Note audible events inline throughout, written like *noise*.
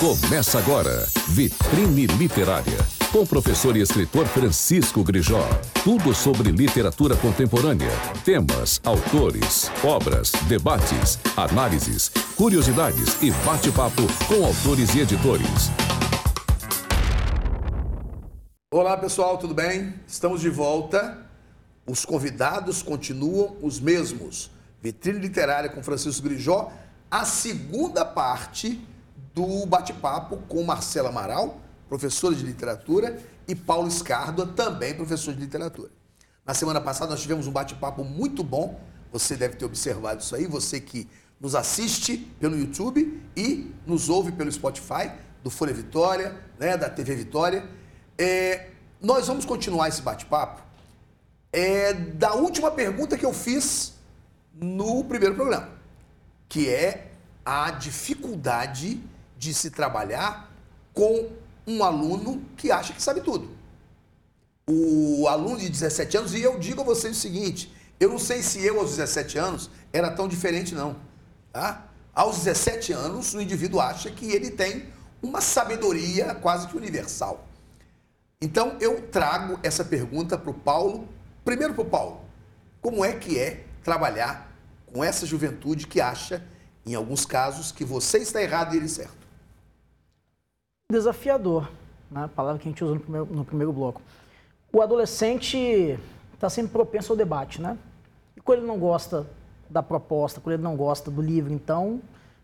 Começa agora, Vitrine Literária, com o professor e escritor Francisco Grijó. Tudo sobre literatura contemporânea, temas, autores, obras, debates, análises, curiosidades e bate-papo com autores e editores. Olá pessoal, tudo bem? Estamos de volta. Os convidados continuam os mesmos. Vitrine Literária com Francisco Grijó, a segunda parte do bate-papo com Marcela Amaral, professora de literatura, e Paulo Escardo, também professor de literatura. Na semana passada nós tivemos um bate-papo muito bom, você deve ter observado isso aí, você que nos assiste pelo YouTube e nos ouve pelo Spotify, do Folha Vitória, né, da TV Vitória. É, nós vamos continuar esse bate-papo é, da última pergunta que eu fiz no primeiro programa, que é a dificuldade de se trabalhar com um aluno que acha que sabe tudo. O aluno de 17 anos, e eu digo a vocês o seguinte: eu não sei se eu, aos 17 anos, era tão diferente, não. Tá? Aos 17 anos, o indivíduo acha que ele tem uma sabedoria quase que universal. Então, eu trago essa pergunta para o Paulo. Primeiro para o Paulo: como é que é trabalhar com essa juventude que acha, em alguns casos, que você está errado e ele certo? Desafiador, né? a palavra que a gente usa no primeiro, no primeiro bloco. O adolescente está sempre propenso ao debate, né? E quando ele não gosta da proposta, quando ele não gosta do livro, então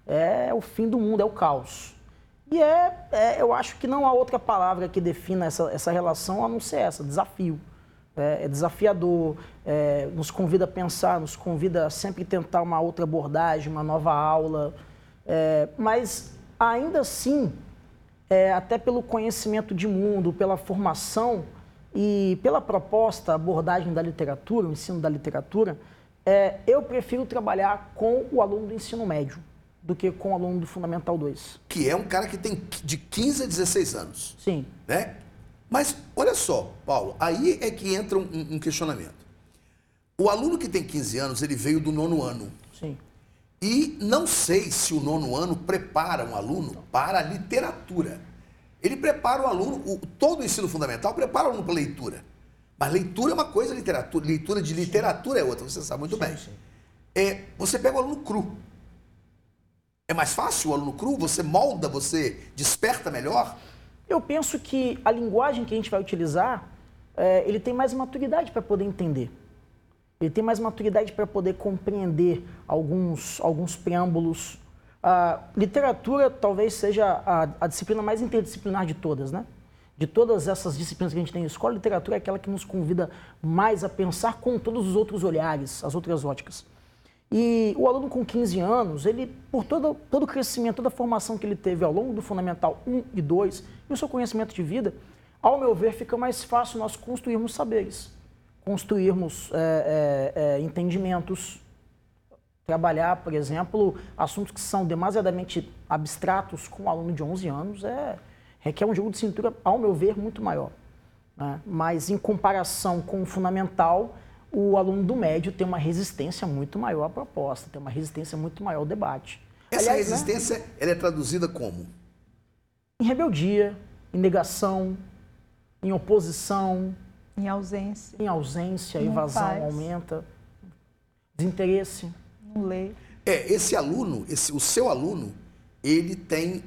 é o fim do mundo, é o caos. E é, é eu acho que não há outra palavra que defina essa, essa relação a não ser essa, desafio. É, é desafiador, é, nos convida a pensar, nos convida a sempre tentar uma outra abordagem, uma nova aula. É, mas ainda assim, é, até pelo conhecimento de mundo, pela formação e pela proposta, abordagem da literatura, o ensino da literatura, é, eu prefiro trabalhar com o aluno do ensino médio do que com o aluno do Fundamental 2. Que é um cara que tem de 15 a 16 anos. Sim. Né? Mas olha só, Paulo, aí é que entra um, um questionamento. O aluno que tem 15 anos, ele veio do nono ano. Sim. E não sei se o nono ano prepara um aluno para a literatura. Ele prepara o aluno, o, todo o ensino fundamental prepara o aluno para leitura. Mas leitura é uma coisa, literatura, leitura de literatura é outra, você sabe muito bem. É, você pega o aluno cru. É mais fácil o aluno cru? Você molda, você desperta melhor? Eu penso que a linguagem que a gente vai utilizar, é, ele tem mais maturidade para poder entender. Ele tem mais maturidade para poder compreender alguns, alguns preâmbulos. A literatura talvez seja a, a, disciplina mais interdisciplinar de todas, né? De todas essas disciplinas que a gente tem em escola, a literatura é aquela que nos convida mais a pensar com todos os outros olhares, as outras óticas. E o aluno com 15 anos, ele, por todo, todo o crescimento, toda a formação que ele teve ao longo do Fundamental 1 e 2, e o seu conhecimento de vida, ao meu ver, fica mais fácil nós construirmos saberes construirmos é, é, é, entendimentos, trabalhar, por exemplo, assuntos que são demasiadamente abstratos com um aluno de 11 anos é, requer um jogo de cintura, ao meu ver, muito maior. Né? Mas, em comparação com o fundamental, o aluno do médio tem uma resistência muito maior à proposta, tem uma resistência muito maior ao debate. Essa Aliás, né, resistência né, ela é traduzida como? Em rebeldia, em negação, em oposição, em ausência. Em ausência, a evasão faz. aumenta. Desinteresse. Não lê. É, esse aluno, esse, o seu aluno, ele tem,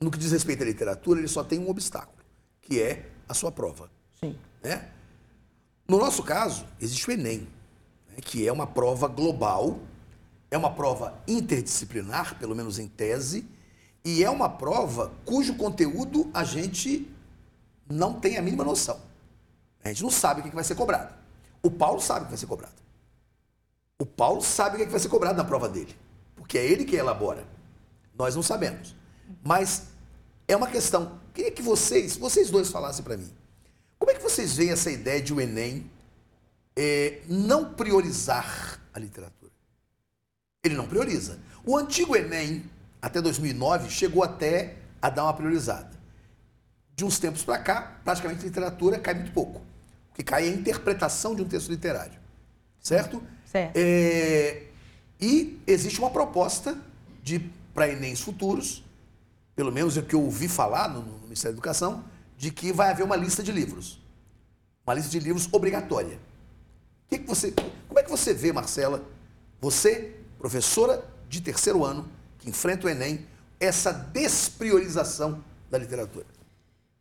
no que diz respeito à literatura, ele só tem um obstáculo, que é a sua prova. Sim. Né? No nosso caso, existe o Enem, né, que é uma prova global, é uma prova interdisciplinar, pelo menos em tese, e é uma prova cujo conteúdo a gente não tem a mínima noção. A gente não sabe o que vai ser cobrado. O Paulo sabe o que vai ser cobrado. O Paulo sabe o que vai ser cobrado na prova dele. Porque é ele que elabora. Nós não sabemos. Mas é uma questão. Queria que vocês, vocês dois falassem para mim. Como é que vocês veem essa ideia de o Enem é, não priorizar a literatura? Ele não prioriza. O antigo Enem, até 2009, chegou até a dar uma priorizada. De uns tempos para cá, praticamente literatura cai muito pouco que cai a interpretação de um texto literário. Certo? Certo. É, e existe uma proposta de para Enems futuros pelo menos é o que eu ouvi falar no, no Ministério da Educação, de que vai haver uma lista de livros. Uma lista de livros obrigatória. Que que você, como é que você vê, Marcela, você, professora de terceiro ano, que enfrenta o Enem, essa despriorização da literatura?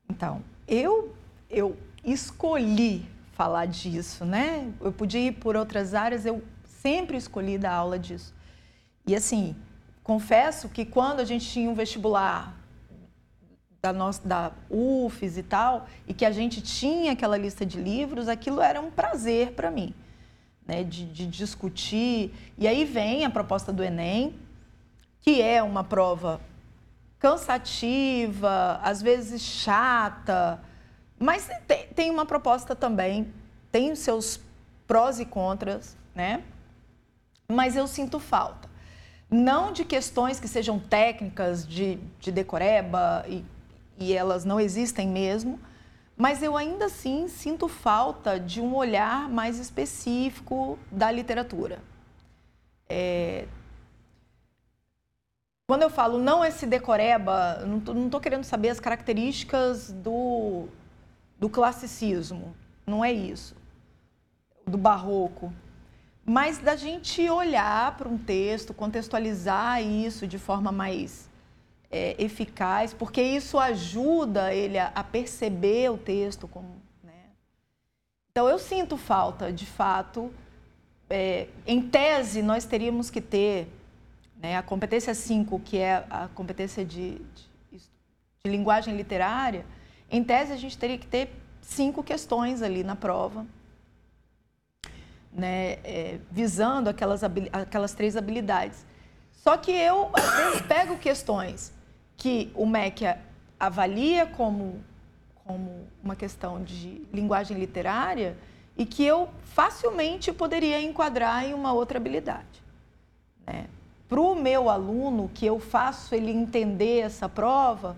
Então, eu, eu escolhi falar disso, né? Eu podia ir por outras áreas, eu sempre escolhi dar aula disso. E assim, confesso que quando a gente tinha um vestibular da, nossa, da UFES e tal, e que a gente tinha aquela lista de livros, aquilo era um prazer para mim, né? De, de discutir. E aí vem a proposta do Enem, que é uma prova cansativa, às vezes chata, mas tem, tem uma proposta também, tem os seus prós e contras, né? Mas eu sinto falta. Não de questões que sejam técnicas de, de decoreba, e, e elas não existem mesmo, mas eu ainda assim sinto falta de um olhar mais específico da literatura. É, quando eu falo não esse decoreba, não estou querendo saber as características do, do classicismo, não é isso, do barroco, mas da gente olhar para um texto, contextualizar isso de forma mais é, eficaz, porque isso ajuda ele a, a perceber o texto como. Né? Então eu sinto falta, de fato. É, em tese, nós teríamos que ter né? A competência 5, que é a competência de, de, de, linguagem literária, em tese a gente teria que ter cinco questões ali na prova, né? É, visando aquelas, aquelas três habilidades. Só que eu, pego questões que o MEC avalia como, como uma questão de linguagem literária e que eu facilmente poderia enquadrar em uma outra habilidade. Né? Para o meu aluno, que eu faço ele entender essa prova,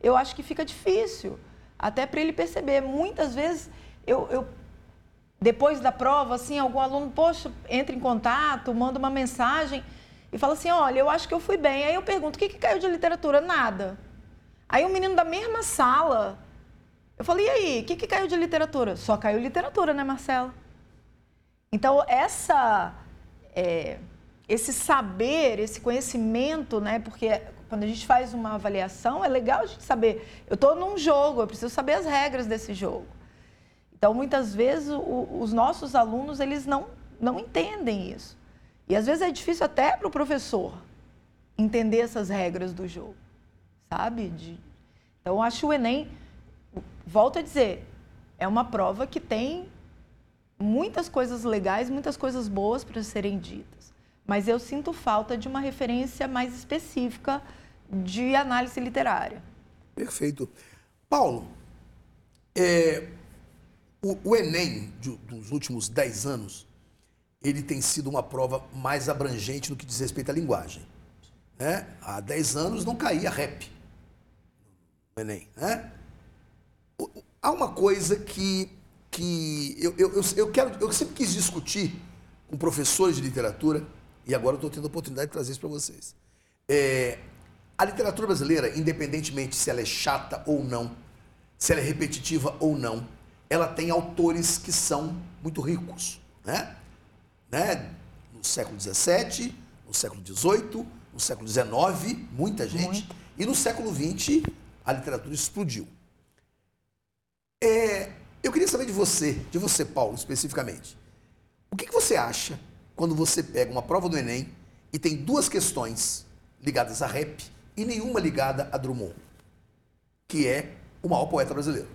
eu acho que fica difícil. Até para ele perceber. Muitas vezes, eu, eu, depois da prova, assim, algum aluno, poxa, entra em contato, manda uma mensagem e fala assim: olha, eu acho que eu fui bem. Aí eu pergunto: o que, que caiu de literatura? Nada. Aí um menino da mesma sala, eu falei: e aí, o que, que caiu de literatura? Só caiu literatura, né, Marcela? Então, essa. É, esse saber, esse conhecimento, né? Porque quando a gente faz uma avaliação, é legal a gente saber. Eu estou num jogo, eu preciso saber as regras desse jogo. Então, muitas vezes, o, os nossos alunos, eles não, não entendem isso. E às vezes é difícil até para o professor entender essas regras do jogo, sabe? De... Então, acho o Enem, volto a dizer, é uma prova que tem muitas coisas legais, muitas coisas boas para serem ditas mas eu sinto falta de uma referência mais específica de análise literária. Perfeito. Paulo, é, o, o, Enem de, dos últimos 10 anos, ele tem sido uma prova mais abrangente no que diz respeito à linguagem. Né? Há 10 anos não caía rap no Enem. Né? Há uma coisa que, que eu, eu, eu, quero, eu sempre quis discutir com professores de literatura e agora eu estou tendo a oportunidade de trazer isso para vocês. É, a literatura brasileira, independentemente se ela é chata ou não, se ela é repetitiva ou não, ela tem autores que são muito ricos, né? né? No século XVII, no século XVIII, no século XIX, muita gente, muito. e no século XX a literatura explodiu. É, eu queria saber de você, de você, Paulo, especificamente. O que, que você acha quando você pega uma prova do Enem e tem duas questões ligadas a rap e nenhuma ligada a Drummond, que é o maior poeta brasileiro.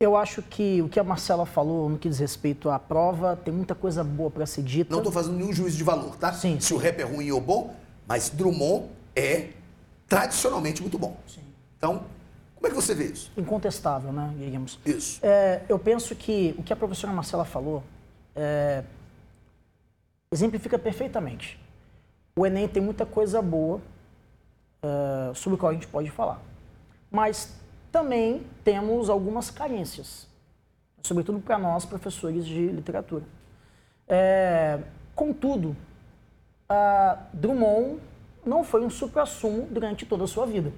Eu acho que o que a Marcela falou no que diz respeito à prova tem muita coisa boa para ser dita. Não estou fazendo nenhum juízo de valor, tá? Sim. Se sim. o rap é ruim ou bom, mas Drummond é tradicionalmente muito bom. Sim. Então, como é que você vê isso? Incontestável, né, digamos. Isso. É, eu penso que o que a professora Marcela falou é, exemplifica perfeitamente. O Enem tem muita coisa boa uh, sobre o qual a gente pode falar. Mas também temos algumas carências, sobretudo para nós, professores de literatura. É, contudo, Drummond não foi um supra-sumo durante toda a sua vida.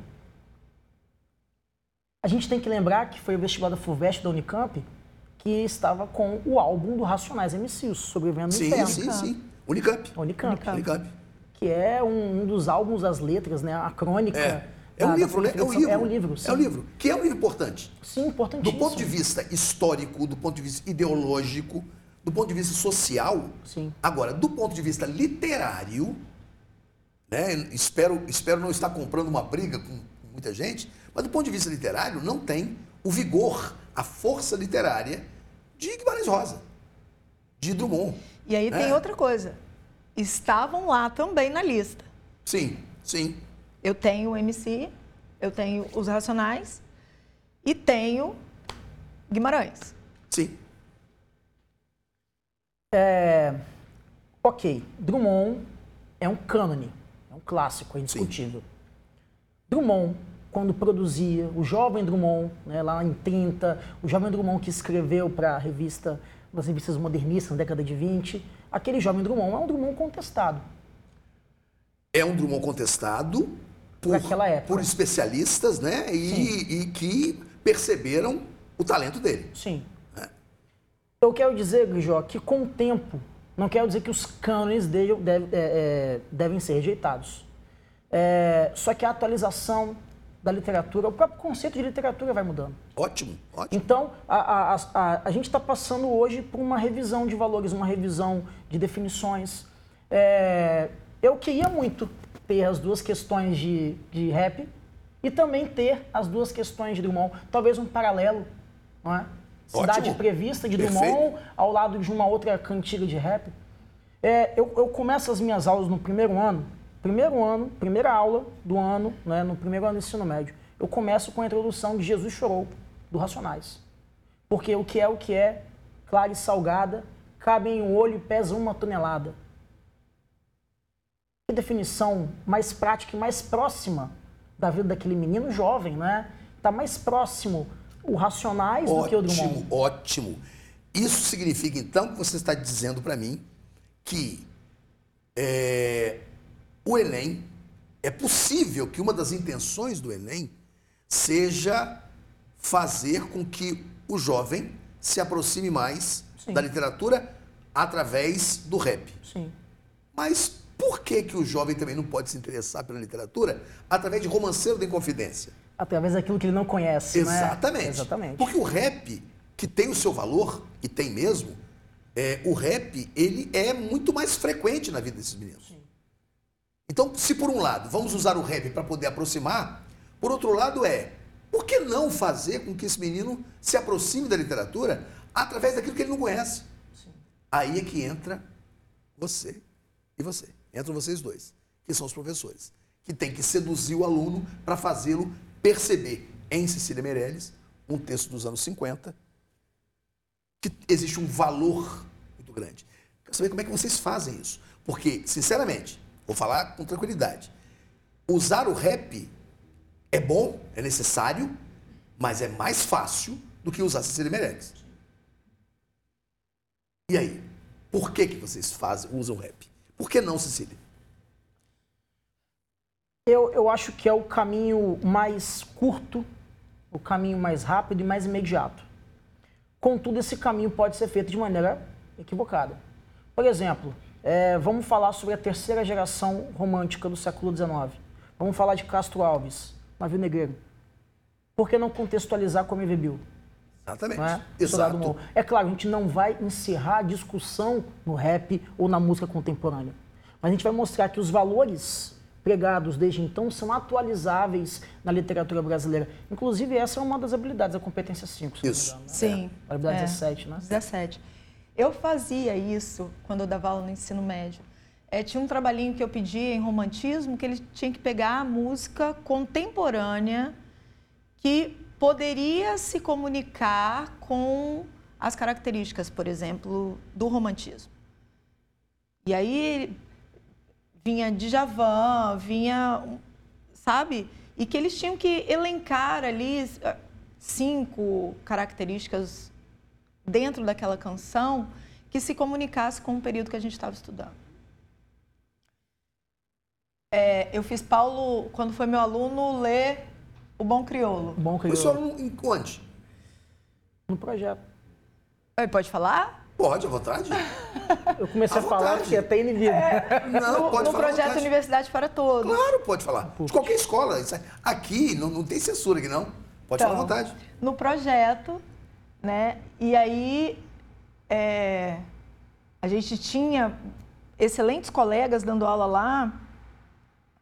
A gente tem que lembrar que foi o vestibular da FUVEST da Unicamp que estava com o álbum do Racionais MCs, Sobrevivendo no Sim, Inferno. sim, sim. Unicamp. Unicamp. Unicamp. Que é um, um dos álbuns das letras, né? A crônica. É. É um livro, né? É um Conferência- livro. É um livro, sim. É um livro. Que é um livro importante. Sim, Do importantíssimo. ponto de vista histórico, do ponto de vista ideológico, do ponto de vista social. Sim. Agora, do ponto de vista literário, né? Espero, espero não estar comprando uma briga com muita gente, mas do ponto de vista literário, não tem o vigor, a força literária de Guimarães Rosa, de Drummond. E aí tem É. outra coisa. Estavam lá também na lista. Sim, sim. Eu tenho o MC, eu tenho os Racionais e tenho Guimarães. Sim. Ok, Drummond é um cânone, é um clássico, é indiscutível. Drummond, quando produzia, o jovem Drummond, né, lá em 30, o jovem Drummond que escreveu para a revista, das revistas modernistas na década de 20, aquele jovem Drummond é um Drummond contestado. É um Drummond contestado por, por especialistas, né? E, e que perceberam o talento dele. Sim. Eu quero dizer, Grijó, que com o tempo, não quero dizer que os cânones dele deve- é, é, devem ser rejeitados. É, só que a atualização da literatura, o próprio conceito de literatura vai mudando. Ótimo, ótimo. Então, a, a, a- a, gente está passando hoje por uma revisão de valores, uma revisão de definições. É, eu queria muito ter as duas questões de, de rap e também ter as duas questões de Drummond. Talvez um paralelo, não é? Cidade Ótimo. Prevista de Perfeito. Drummond ao lado de uma outra cantiga de rap. É, eu, eu começo as minhas aulas no primeiro ano, primeiro ano, primeira aula do ano, né, no primeiro ano do ensino médio. Eu começo com a introdução de Jesus Chorou, do Racionais. Porque o que é o que é, clara e salgada, cabe em um olho e pesa uma tonelada. Que definição mais prática e mais próxima da vida daquele menino jovem, né? Está mais próximo o Racionais do que o Drummond. Ótimo, ótimo. Isso significa, então, que você está dizendo para mim que é, o Enem, é possível que uma das intenções do Enem seja fazer com que o jovem se aproxime mais Sim. da literatura através do rap. Sim. Mas por que, que o jovem também não pode se interessar pela literatura através de romanceiro da Inconfidência? Através daquilo que ele não conhece, né? Exatamente. Exatamente. Porque o rap, que tem o seu valor, e tem mesmo, é, o rap, ele é muito mais frequente na vida desses meninos. Então, se por um lado, vamos usar o rap para poder aproximar, por outro lado é, por que não fazer com que esse menino se aproxime da literatura através daquilo que ele não conhece? Aí é que entra você e você. Entram vocês dois, que são os professores, que tem que seduzir o aluno para fazê-lo perceber em Cecília Meirelles, um texto dos anos 50, que existe um valor muito grande. Quero saber como é que vocês fazem isso. Porque, sinceramente, vou falar com tranquilidade, usar o rap é bom, é necessário, mas é mais fácil do que usar Cecília Meirelles. E aí? Por que, que vocês fazem, usam rap? Por que não, Cecília? Eu, eu acho que é o caminho mais curto, o caminho mais rápido e mais imediato. Contudo, esse caminho pode ser feito de maneira equivocada. Por exemplo, é, vamos falar sobre a terceira geração romântica do século XIX. Vamos falar de Castro Alves, Navio Negreiro. Por que não contextualizar com a MV Bill? Exatamente. é? Exato. É claro, a gente não vai encerrar a discussão no rap ou na música contemporânea. Mas a gente vai mostrar que os valores pregados desde então são atualizáveis na literatura brasileira. Inclusive, essa é uma das habilidades da competência 5. se não me Isso. engano, né? Sim. A habilidade É. 17, né? 17. Eu fazia isso quando eu dava aula no ensino médio. É, tinha um trabalhinho que eu pedia em romantismo que ele tinha que pegar a música contemporânea que poderia se comunicar com as características, por exemplo, do romantismo. E aí vinha Djavan, vinha, sabe? E que eles tinham que elencar ali eh, cinco características dentro daquela canção que se comunicasse com o período que a gente estava estudando. É, eu fiz Paulo, quando foi meu aluno, ler O Bom Crioulo. Bom Foi só crioulo. no, em onde? No projeto. Oi, Pode falar? Pode, à vontade. Eu comecei À a falar porque até inibido. Não, no pode no falar. à projeto vontade. Universidade para Todos. Claro, pode falar. De qualquer escola. Isso é- Aqui não, não tem censura aqui, não. Pode falar à Então, vontade. No projeto, né? E aí é, a gente tinha excelentes colegas dando aula lá.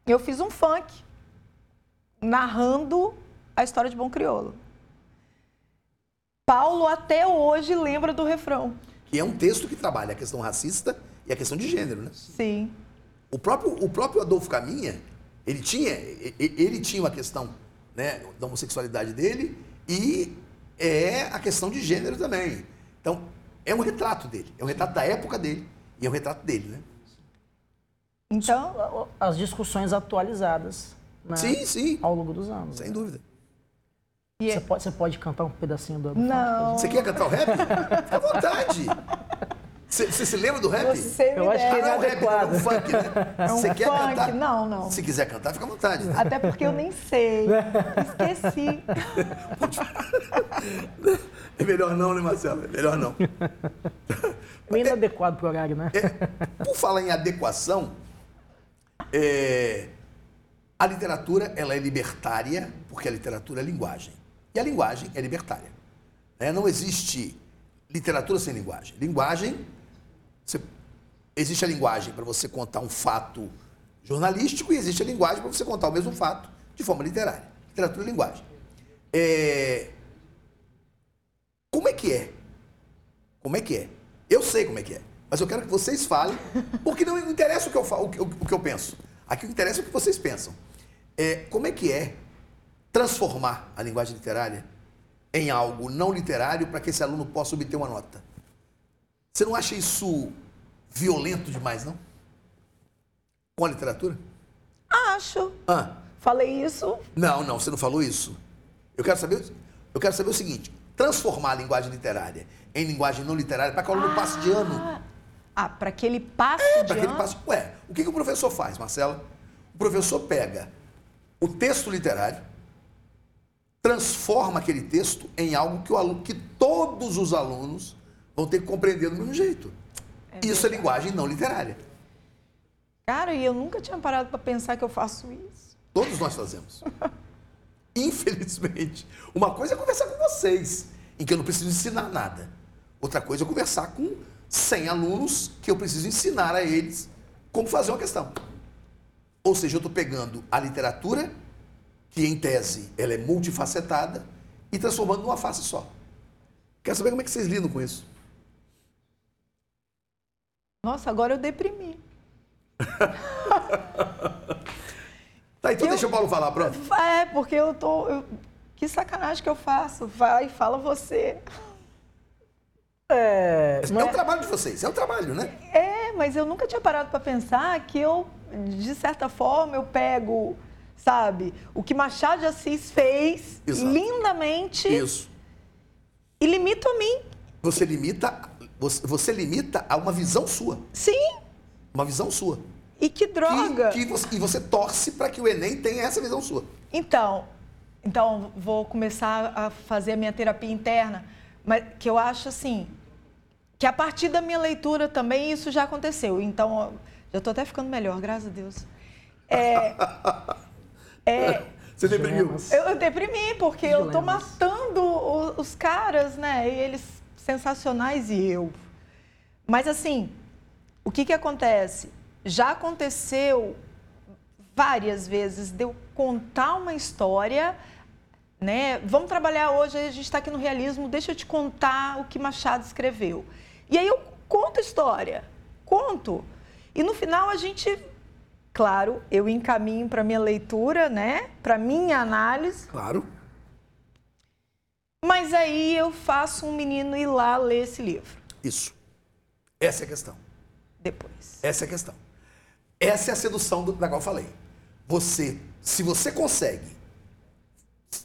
Eu fiz um funk narrando a história de Bom Crioulo. Paulo até hoje lembra do refrão. Que é um texto que trabalha a questão racista e a questão de gênero, né? Sim. O próprio, o próprio Adolfo Caminha, ele tinha, ele tinha uma questão né, da homossexualidade dele e é a questão de gênero também. Então, é um retrato dele, é um retrato da época dele e é um retrato dele, né? Então, As discussões atualizadas né, Sim, sim, ao longo dos anos. sem dúvida. e- Você pode, você pode cantar um pedacinho do do Não. Você quer cantar o rap? Fica à vontade. Você, se lembra do rap? você me Eu acho que Ah, não é o rap, não, é um funk, né? *laughs* É um Você quer funk? cantar? Não, não. Se quiser cantar, fica à vontade. né? Até porque eu nem sei. Esqueci. *laughs* É melhor não, né, Marcelo? É melhor não. Bem *laughs* inadequado pro horário, né? Por falar em adequação, é, a literatura ela é libertária, porque a literatura é linguagem. E a linguagem é libertária. né? Não existe literatura sem linguagem. Linguagem, existe a linguagem para você contar um fato jornalístico e existe a linguagem para você contar o mesmo fato de forma literária. Literatura é linguagem. É, como é que é? Como é que é? Eu sei como é que é, mas eu quero que vocês falem, porque não interessa o que eu, falo, o que, eu- o que eu penso. Aqui o que interessa é o que vocês pensam. É, como é que é transformar a linguagem literária em algo não literário para que esse aluno possa obter uma nota? Você não acha isso violento demais, não? Com a literatura? Acho. Ah, Falei isso. não, não, você não falou isso. Eu quero saber, eu quero saber o seguinte: transformar a linguagem literária em linguagem não literária para que o aluno passe de ano. Ah, para que ele passe É, de para que ele ano. passe. Ué, o que, que o professor faz, Marcela? O professor pega o texto literário, transforma aquele texto em algo que, o aluno, que todos os alunos vão ter que compreender do mesmo jeito. Isso é linguagem não literária. Cara, e eu nunca tinha parado para pensar que eu faço isso. Todos nós fazemos. *laughs* Infelizmente. Uma coisa é conversar com vocês, em que eu não preciso ensinar nada. Outra coisa é conversar com 100 alunos que eu preciso ensinar a eles como fazer uma questão. Ou seja, eu estou pegando a literatura, que em tese ela é multifacetada, e transformando numa face só. Quero saber como é que vocês lidam com isso. Nossa, agora eu deprimi. *laughs* Tá, então Eu- deixa o Paulo falar, pronto. É, porque eu tô. eu- Que sacanagem que eu faço. Vai, fala você. É, É, não o é- trabalho de vocês, é o trabalho, né? É, mas eu nunca tinha parado para pensar que eu, de certa forma, eu pego, sabe, o que Machado de Assis fez Exato. lindamente Isso. e limito a mim. Você limita, você, você limita a uma visão sua. Sim, Uma visão sua. e que Que- droga. que você- e você torce para que o Enem tenha essa visão sua. Então, então vou começar a fazer a minha terapia interna, mas que eu acho assim, que a partir da minha leitura também isso já aconteceu. Então, já estou até ficando melhor, graças a Deus. É, *laughs* é, Você deprimiu? Dilemas. eu, eu deprimi porque eu tô Dilemas. matando o- os caras, né? E eles sensacionais e eu. Mas assim, o que que acontece? Já aconteceu várias vezes de eu contar uma história, né? Vamos trabalhar hoje, a gente está aqui no realismo, deixa eu te contar o que Machado escreveu. E aí eu conto a história, conto. E no final a gente, claro, eu encaminho para minha leitura, né? Para minha análise, Claro. Mas aí eu faço um menino ir lá ler esse livro Isso. Essa é a questão. depois. Essa é a questão. Essa é a sedução do- da qual eu falei. Você, se você consegue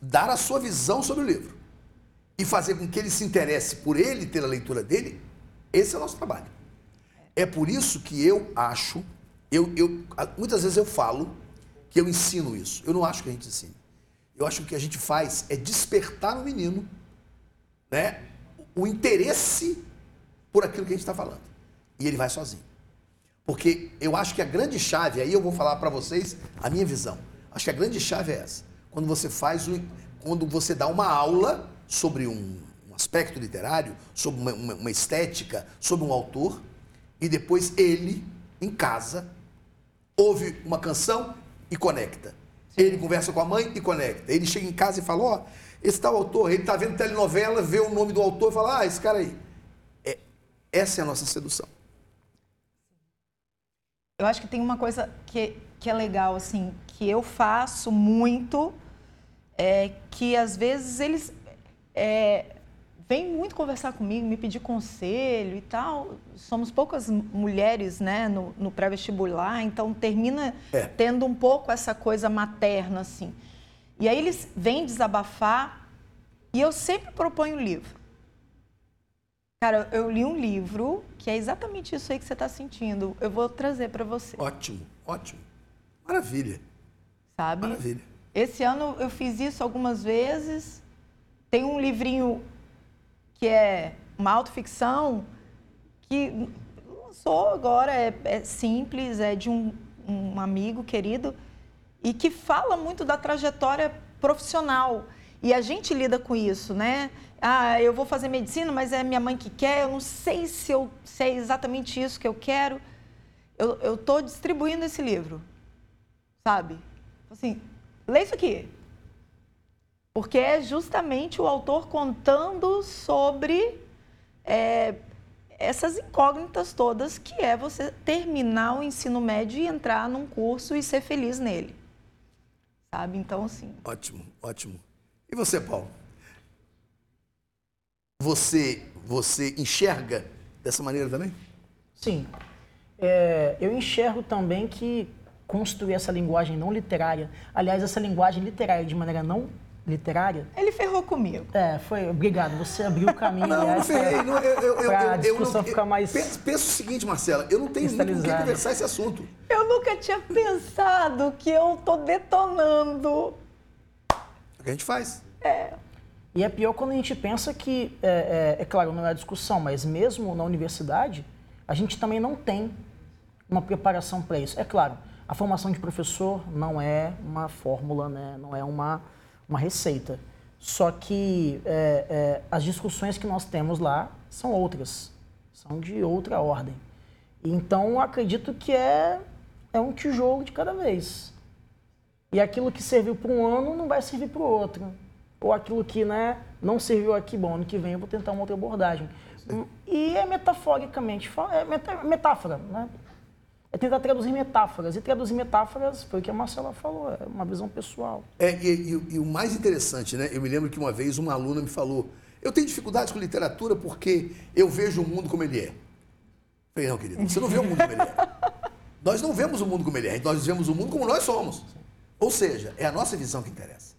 dar a sua visão sobre o livro e fazer com que ele se interesse por ele ter a leitura dele, esse é o nosso trabalho. É por isso que eu acho Eu, eu, muitas vezes eu falo que eu ensino isso. Eu não acho que a gente ensine. Eu acho que o que a gente faz é despertar no menino né, o interesse por aquilo que a gente está falando. E ele vai sozinho. Porque eu acho que a grande chave, aí eu vou falar para vocês a minha visão. Acho que a grande chave é essa. Quando você faz, quando você dá uma aula sobre um, um aspecto literário, sobre uma, uma, uma estética, sobre um autor, e depois ele, em casa, ouve uma canção e conecta. Ele conversa com a mãe e conecta. Ele chega em casa e fala, ó, oh, esse tal autor, ele está vendo telenovela, vê o nome do autor e fala, ah, esse cara aí. É, essa é a nossa sedução. Eu acho que tem uma coisa que, que é legal, assim, que eu faço muito, é que às vezes eles é, vêm muito conversar comigo, me pedir conselho e tal. Somos poucas mulheres né, no, no pré-vestibular, então termina é. tendo um pouco essa coisa materna, assim. E aí eles vêm desabafar e eu sempre proponho um livro. Cara, eu li um livro que é exatamente isso aí que você está sentindo. Eu vou trazer para você. Ótimo, ótimo. Maravilha. Sabe? Maravilha. Esse ano eu fiz isso algumas vezes. Tem um livrinho que é uma autoficção que lançou agora, é, é simples, é de um, um amigo querido e que fala muito da trajetória profissional. E a gente lida com isso, né? ah, eu vou fazer medicina, mas é minha mãe que quer, eu não sei se, eu, se é exatamente isso que eu quero. Eu estou distribuindo esse livro, sabe? Assim, lê isso aqui. Porque é justamente o autor contando sobre é, essas incógnitas todas que é você terminar o ensino médio e entrar num curso e ser feliz nele. Sabe? Então, assim. Ótimo, ótimo. E você, Paulo? Você, você enxerga dessa maneira também? Sim. É, eu enxergo também que construir essa linguagem não literária, aliás, essa linguagem literária de maneira não literária. Ele ferrou comigo. É, foi. Obrigado. Você abriu o caminho. não, aliás, não ferrei. Não, eu, eu, eu, a discussão eu, ficar mais. Pensa, pensa, o seguinte, Marcela, eu não tenho muito com quem conversar esse assunto. Eu nunca tinha pensado que eu tô detonando. É o que a gente faz. É. E é pior quando a gente pensa que, é, é, é claro, não é a discussão, mas mesmo na universidade, a gente também não tem uma preparação para isso. É claro, a formação de professor não é uma fórmula, né? não é uma, uma receita. Só que é, é, as discussões que nós temos lá são outras, são de outra ordem. Então, acredito que é, é um tijolo de cada vez. E aquilo que serviu para um ano não vai servir para o outro ou aquilo que né, não serviu aqui, bom, ano que vem eu vou tentar uma outra abordagem. Sim. E é metaforicamente, é metáfora, né? É tentar traduzir metáforas. E traduzir metáforas foi o que a Marcela falou, é uma visão pessoal. É, e, e, e o mais interessante, né? Eu me lembro que uma vez uma aluna me falou: eu tenho dificuldades com literatura porque eu vejo o mundo como ele é. Eu falei, não, querido, você não vê o mundo como ele é. *laughs* Nós não vemos o mundo como ele é, nós vemos o mundo como nós somos. Ou seja, é a nossa visão que interessa.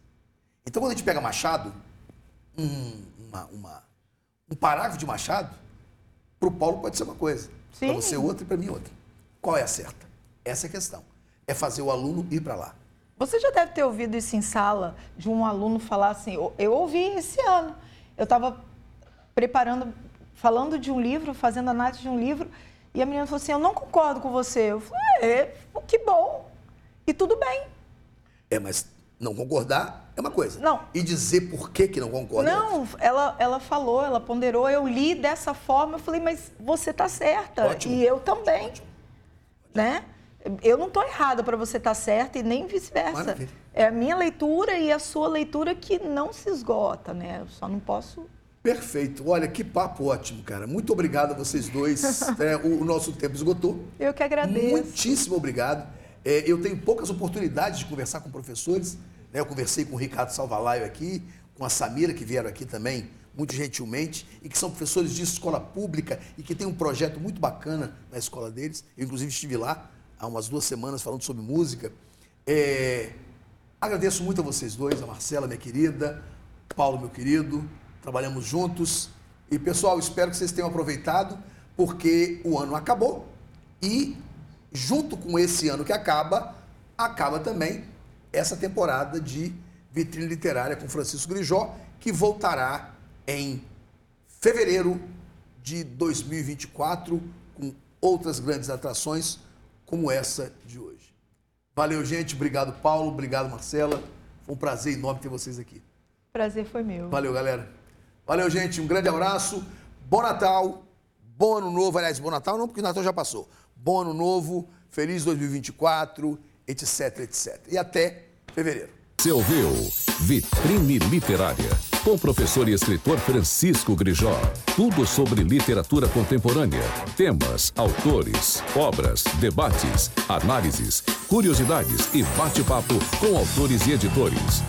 Então, quando a gente pega Machado, um, uma, uma, um parágrafo de Machado, para o Paulo pode ser uma coisa, para você outra e para mim outra. Qual é a certa? Essa é a questão. É fazer o aluno ir para lá. Você já deve ter ouvido isso em sala, de um aluno falar assim, eu ouvi esse ano, eu estava preparando, falando de um livro, fazendo análise de um livro, e a menina falou assim, eu não concordo com você. Eu falei, é, que bom, e tudo bem. É, mas não concordar é uma coisa. Não. E dizer por que, que não concorda. É não, ela, ela falou, ela ponderou, eu li dessa forma, eu falei, mas você está certa. Ótimo. E eu também. Ótimo. Né? Eu não estou errada para você estar tá certa e nem vice-versa. É a minha leitura e a sua leitura que não se esgota, né? Eu só não posso. Perfeito. Olha, que papo ótimo, cara. Muito obrigado a vocês dois. *laughs* é, o, o nosso tempo esgotou. Eu que agradeço. Muitíssimo obrigado. É, eu tenho poucas oportunidades de conversar com professores. Né? Eu conversei com o Ricardo Salvalaio aqui, com a Samira, que vieram aqui também, muito gentilmente, e que são professores de escola pública e que têm um projeto muito bacana na escola deles. Eu, inclusive, estive lá há umas duas semanas falando sobre música. É, agradeço muito a vocês dois, a Marcela, minha querida, Paulo, meu querido. Trabalhamos juntos. E, pessoal, espero que vocês tenham aproveitado, porque o ano acabou e junto com esse ano que acaba, acaba também essa temporada de vitrine literária com Francisco Grijó, que voltará em fevereiro de 2024 com outras grandes atrações como essa de hoje. Valeu, gente. Obrigado, Paulo. Obrigado, Marcela. Foi um prazer enorme ter vocês aqui. Prazer foi meu. Valeu, galera. Valeu, gente. Um grande abraço. Bom Natal. Bom Ano Novo. Aliás, bom Natal não, porque o Natal já passou. Bom Ano Novo. Feliz 2024, etc, etc. E até fevereiro. Você ouviu Vitrine Literária, com o professor e escritor Francisco Grijó. Tudo sobre literatura contemporânea, temas, autores, obras, debates, análises, curiosidades e bate-papo com autores e editores.